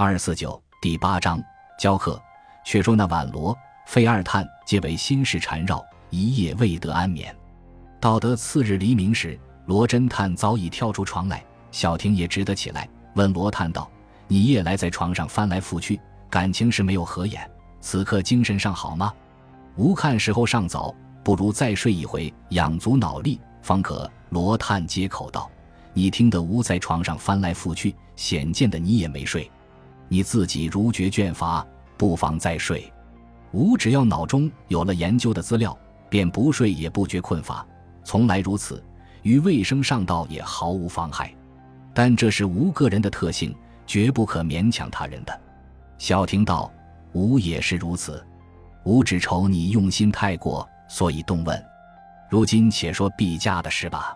二四九第八章教课。却说那晚罗、费二探皆为心事缠绕，一夜未得安眠。到得次日黎明时，罗侦探早已跳出床来，小婷也直得起来，问罗探道：“你夜来在床上翻来覆去，感情是没有合眼？此刻精神上好吗？”吾看时候尚早，不如再睡一回，养足脑力，方可。罗探接口道：“你听得吾在床上翻来覆去，显见的你也没睡。你自己如觉倦乏，不妨再睡。吾只要脑中有了研究的资料，便不睡也不觉困乏，从来如此，于卫生上道也毫无妨害。但这是吾个人的特性，绝不可勉强他人的。”小婷道：“吾也是如此。”吾只愁你用心太过，所以动问。如今且说毕家的事吧，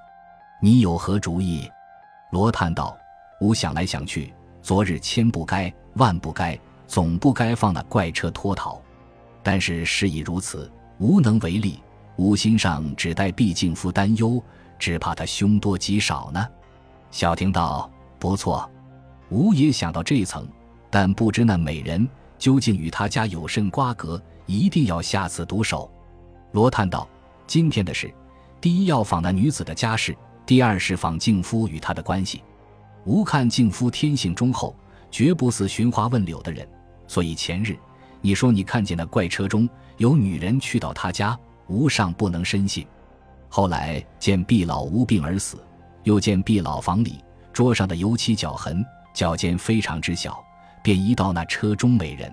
你有何主意？罗叹道：“吾想来想去，昨日千不该万不该，总不该放那怪车脱逃。但是事已如此，无能为力。吾心上只待毕敬夫担忧，只怕他凶多吉少呢。”小婷道：“不错，吾也想到这一层，但不知那美人究竟与他家有甚瓜葛。”一定要下次毒手。罗叹道：“今天的事，第一要访那女子的家世，第二是访敬夫与她的关系。吾看敬夫天性忠厚，绝不似寻花问柳的人，所以前日你说你看见那怪车中有女人去到他家，无上不能深信。后来见毕老无病而死，又见毕老房里桌上的油漆脚痕，脚尖非常之小，便移到那车中美人。”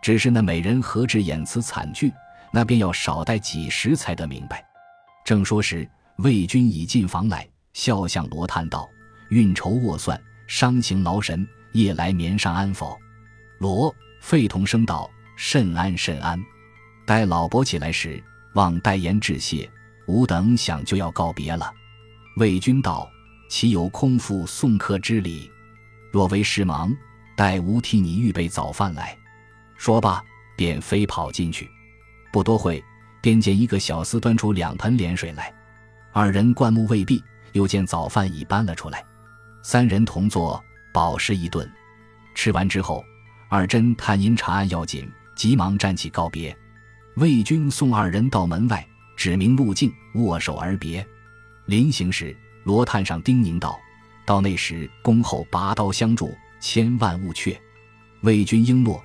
只是那美人何止演辞惨剧，那便要少待几时才得明白。正说时，魏军已进房来，笑向罗叹道：“运筹斡算，伤情劳神，夜来眠上安否？”罗费同声道：“甚安甚安。”待老伯起来时，望代言致谢。吾等想就要告别了。魏军道：“岂有空腹送客之理？若为事忙，待吾替你预备早饭来。”说罢，便飞跑进去。不多会，便见一个小厮端出两盆莲水来。二人灌木未毕，又见早饭已搬了出来。三人同坐，饱食一顿。吃完之后，二侦探因查案要紧，急忙站起告别。魏军送二人到门外，指明路径，握手而别。临行时，罗探上叮咛道：“到那时，恭候拔刀相助，千万勿却。”魏军应诺。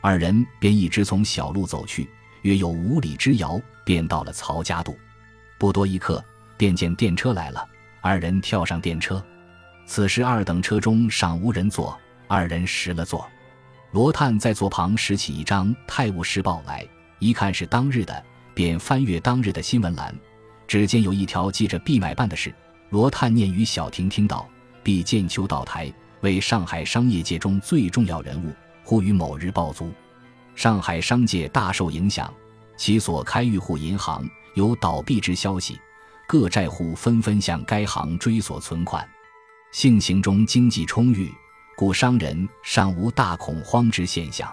二人便一直从小路走去，约有五里之遥，便到了曹家渡。不多一刻，便见电车来了。二人跳上电车。此时二等车中尚无人坐，二人识了座。罗探在座旁拾起一张《泰晤士报》来，一看是当日的，便翻阅当日的新闻栏。只见有一条记着毕买办的事。罗探念与小婷听到：毕建秋道台，为上海商业界中最重要人物。忽于某日暴租，上海商界大受影响，其所开裕户银行有倒闭之消息，各债户纷纷向该行追索存款。性情中经济充裕，故商人尚无大恐慌之现象。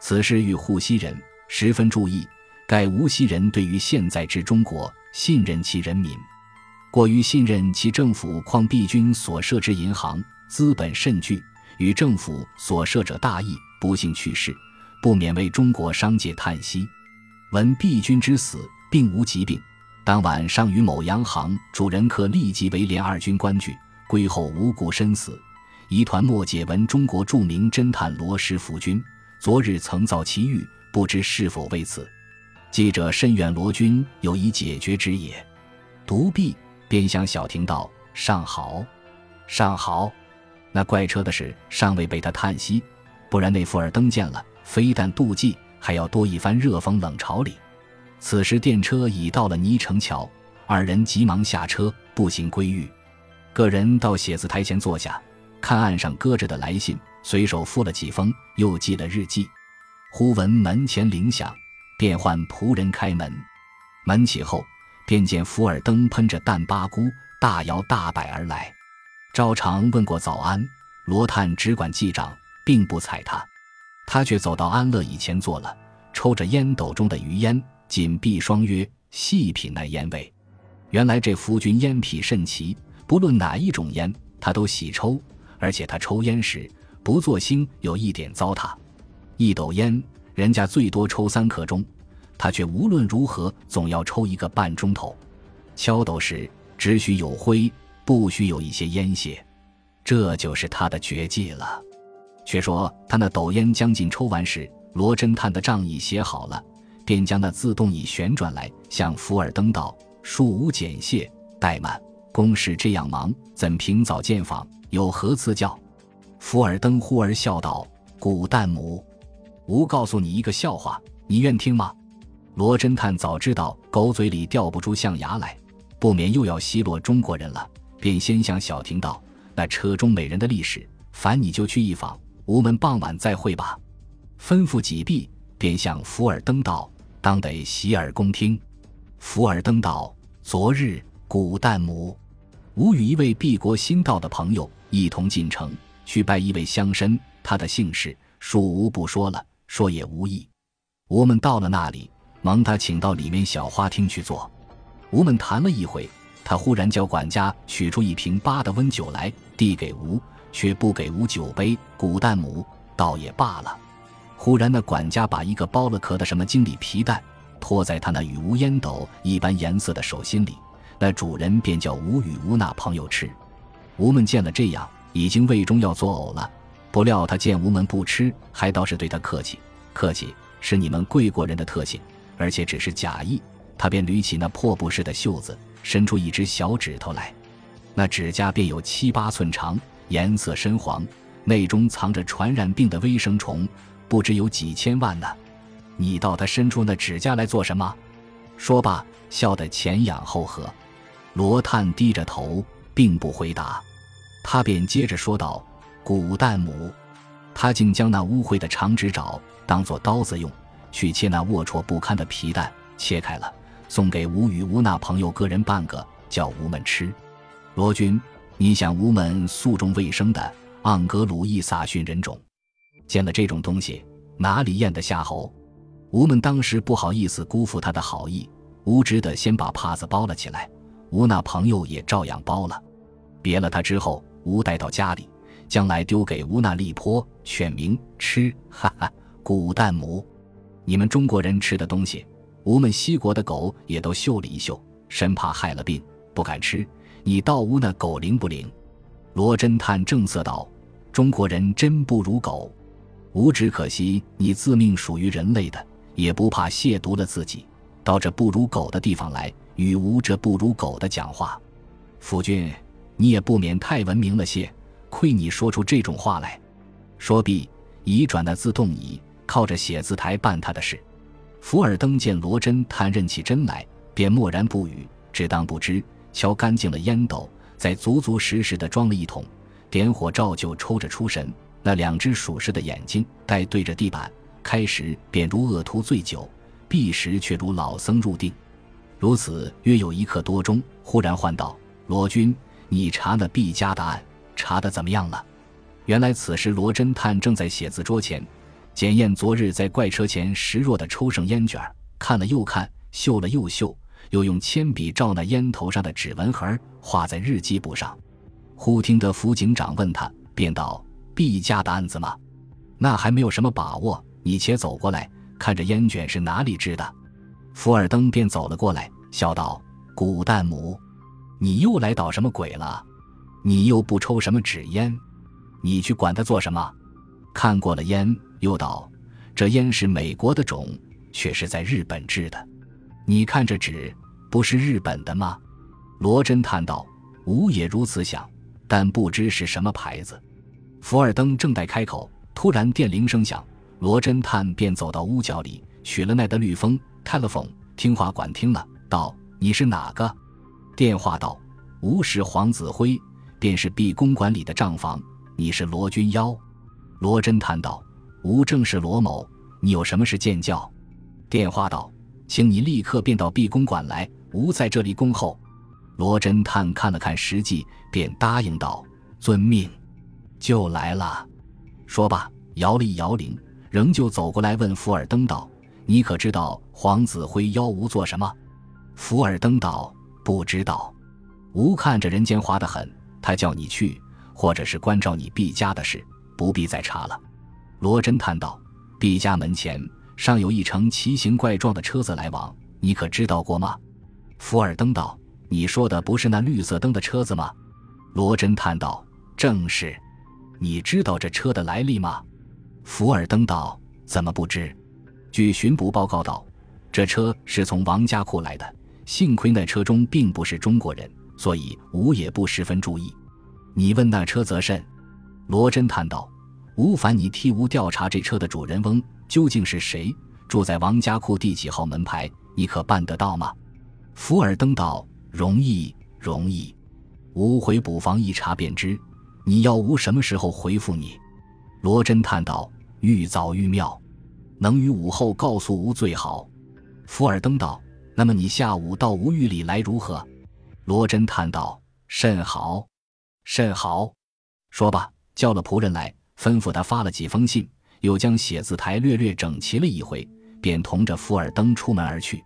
此事与沪西人十分注意，盖无锡人对于现在之中国信任其人民，过于信任其政府，况毕军所设之银行资本甚巨。与政府所设者大义不幸去世，不免为中国商界叹息。闻毕君之死，并无疾病。当晚上与某洋行主人客立即为连二军官居，归后无故身死。疑团末解闻中国著名侦探罗师福君昨日曾造奇遇，不知是否为此。记者深愿罗君有以解决之也。独臂便向小婷道：“尚好，尚好。”那怪车的事尚未被他叹息，不然那富尔登见了，非但妒忌，还要多一番热风冷嘲里。此时电车已到了泥城桥，二人急忙下车，步行归寓。个人到写字台前坐下，看案上搁着的来信，随手复了几封，又记了日记。忽闻门前铃响，便唤仆人开门。门起后，便见福尔登喷着淡八姑，大摇大摆而来。赵长问过早安，罗探只管记账，并不睬他。他却走到安乐椅前坐了，抽着烟斗中的余烟，紧闭双约，细品那烟味。原来这夫君烟癖甚奇，不论哪一种烟，他都喜抽，而且他抽烟时不做兴有一点糟蹋。一斗烟，人家最多抽三刻钟，他却无论如何总要抽一个半钟头。敲斗时只许有灰，不许有一些烟屑，这就是他的绝技了。却说他那斗烟将近抽完时，罗侦探的仗已写好了，便将那自动椅旋转来，向福尔登道：“恕无简谢，怠慢。公事这样忙，怎平早见访？有何赐教？”福尔登忽而笑道：“古旦母，吾告诉你一个笑话，你愿听吗？”罗侦探早知道狗嘴里掉不出象牙来，不免又要奚落中国人了，便先向小婷道：“那车中美人的历史，烦你就去一访，吾们傍晚再会吧。”吩咐几毕，便向福尔登道：“当得洗耳恭听。”福尔登道：“昨日古旦母，吾与一位敝国新到的朋友一同进城。”去拜一位乡绅，他的姓氏恕吾不说了，说也无益。吾们到了那里，蒙他请到里面小花厅去坐。吾们谈了一会，他忽然叫管家取出一瓶八的温酒来，递给吾，却不给吾酒杯。古旦母倒也罢了。忽然那管家把一个剥了壳的什么经理皮蛋托在他那与无烟斗一般颜色的手心里，那主人便叫吴与吴那朋友吃。吴们见了这样。已经胃中要作呕了，不料他见吴们不吃，还倒是对他客气。客气是你们贵国人的特性，而且只是假意。他便捋起那破布似的袖子，伸出一只小指头来，那指甲便有七八寸长，颜色深黄，内中藏着传染病的微生虫，不知有几千万呢。你到他伸出那指甲来做什么？说罢，笑得前仰后合。罗探低着头，并不回答。他便接着说道：“古旦母，他竟将那污秽的长指爪当作刀子用，去切那龌龊不堪的皮蛋，切开了，送给吴与吴那朋友各人半个，叫吴们吃。罗君，你想吴们素重卫生的盎格鲁伊撒逊人种，见了这种东西，哪里咽得下喉？吴们当时不好意思辜负他的好意，无知的先把帕子包了起来，吴那朋友也照样包了，别了他之后。”吴带到家里，将来丢给乌那利坡，犬名吃。哈哈，古旦母，你们中国人吃的东西，吴们西国的狗也都嗅了一嗅，生怕害了病，不敢吃。你到屋那狗灵不灵？罗侦探正色道：“中国人真不如狗，吾只可惜你自命属于人类的，也不怕亵渎了自己，到这不如狗的地方来，与无这不如狗的讲话。夫君。”你也不免太文明了些，亏你说出这种话来。说毕，移转那自动椅，靠着写字台办他的事。福尔登见罗真探认起真来，便默然不语，只当不知。敲干净了烟斗，再足足实实的装了一桶，点火照旧抽着出神。那两只属实的眼睛呆对着地板，开始便如恶徒醉酒，闭时却如老僧入定。如此约有一刻多钟，忽然唤道：“罗君。”你查那毕家的案，查的怎么样了？原来此时罗侦探正在写字桌前，检验昨日在怪车前拾弱的抽剩烟卷，看了又看，嗅了又嗅，又用铅笔照那烟头上的指纹痕画在日记簿上。忽听得副警长问他，便道：“毕家的案子吗？那还没有什么把握，你且走过来，看这烟卷是哪里织的。”福尔登便走了过来，笑道：“古旦姆。”你又来捣什么鬼了？你又不抽什么纸烟，你去管他做什么？看过了烟，又道这烟是美国的种，却是在日本制的。你看这纸不是日本的吗？罗侦探道：“吾也如此想，但不知是什么牌子。”福尔登正待开口，突然电铃声响，罗侦探便走到屋角里，取了那的绿风 telephone 听话管听了，道：“你是哪个？”电话道：“吾是黄子辉，便是毕公馆里的账房。你是罗君妖。”罗侦探道：“吾正是罗某，你有什么事见教？”电话道：“请你立刻便到毕公馆来，吾在这里恭候。”罗侦探看了看时计，便答应道：“遵命，就来了。”说罢，摇了一摇铃，仍旧走过来问福尔登道：“你可知道黄子辉邀吾做什么？”福尔登道。不知道，吾看着人间滑得很。他叫你去，或者是关照你毕家的事，不必再查了。罗侦探道：“毕家门前尚有一乘奇形怪状的车子来往，你可知道过吗？”福尔登道：“你说的不是那绿色灯的车子吗？”罗侦探道：“正是。你知道这车的来历吗？”福尔登道：“怎么不知？据巡捕报告道，这车是从王家库来的。幸亏那车中并不是中国人，所以吾也不十分注意。你问那车则甚？”罗侦探道：“吴凡，你替吾调查这车的主人翁究竟是谁？住在王家库第几号门牌？你可办得到吗？”福尔登道：“容易，容易。吾回捕房一查便知。你要吾什么时候回复你？”罗侦探道：“愈早愈妙，能于午后告诉吾最好。”福尔登道：“那么你下午到吾狱里来如何？”罗真叹道：“甚好，甚好。说罢。”叫了仆人来，吩咐他发了几封信，又将写字台略略整齐了一回，便同着福尔登出门而去。